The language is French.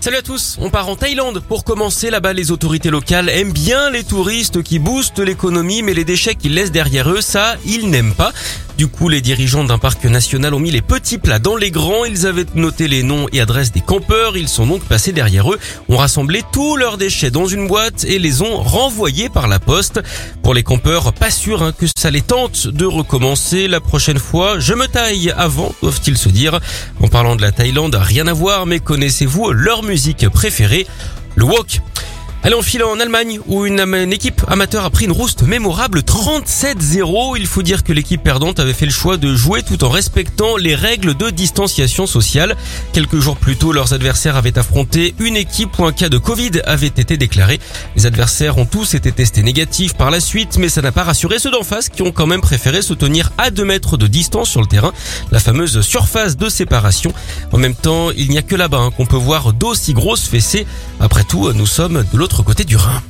Salut à tous, on part en Thaïlande pour commencer. Là-bas, les autorités locales aiment bien les touristes qui boostent l'économie, mais les déchets qu'ils laissent derrière eux, ça, ils n'aiment pas. Du coup, les dirigeants d'un parc national ont mis les petits plats dans les grands. Ils avaient noté les noms et adresses des campeurs. Ils sont donc passés derrière eux, ont rassemblé tous leurs déchets dans une boîte et les ont renvoyés par la poste. Pour les campeurs, pas sûr hein, que ça les tente de recommencer la prochaine fois. Je me taille avant, doivent-ils se dire. En parlant de la Thaïlande, rien à voir, mais connaissez-vous leur musique préférée? Le wok. Allez, on file en Allemagne où une, équipe amateur a pris une rouste mémorable 37-0. Il faut dire que l'équipe perdante avait fait le choix de jouer tout en respectant les règles de distanciation sociale. Quelques jours plus tôt, leurs adversaires avaient affronté une équipe où un cas de Covid avait été déclaré. Les adversaires ont tous été testés négatifs par la suite, mais ça n'a pas rassuré ceux d'en face qui ont quand même préféré se tenir à 2 mètres de distance sur le terrain, la fameuse surface de séparation. En même temps, il n'y a que là-bas hein, qu'on peut voir d'aussi grosses fessées. Après tout, nous sommes de l'autre côté du Rhin.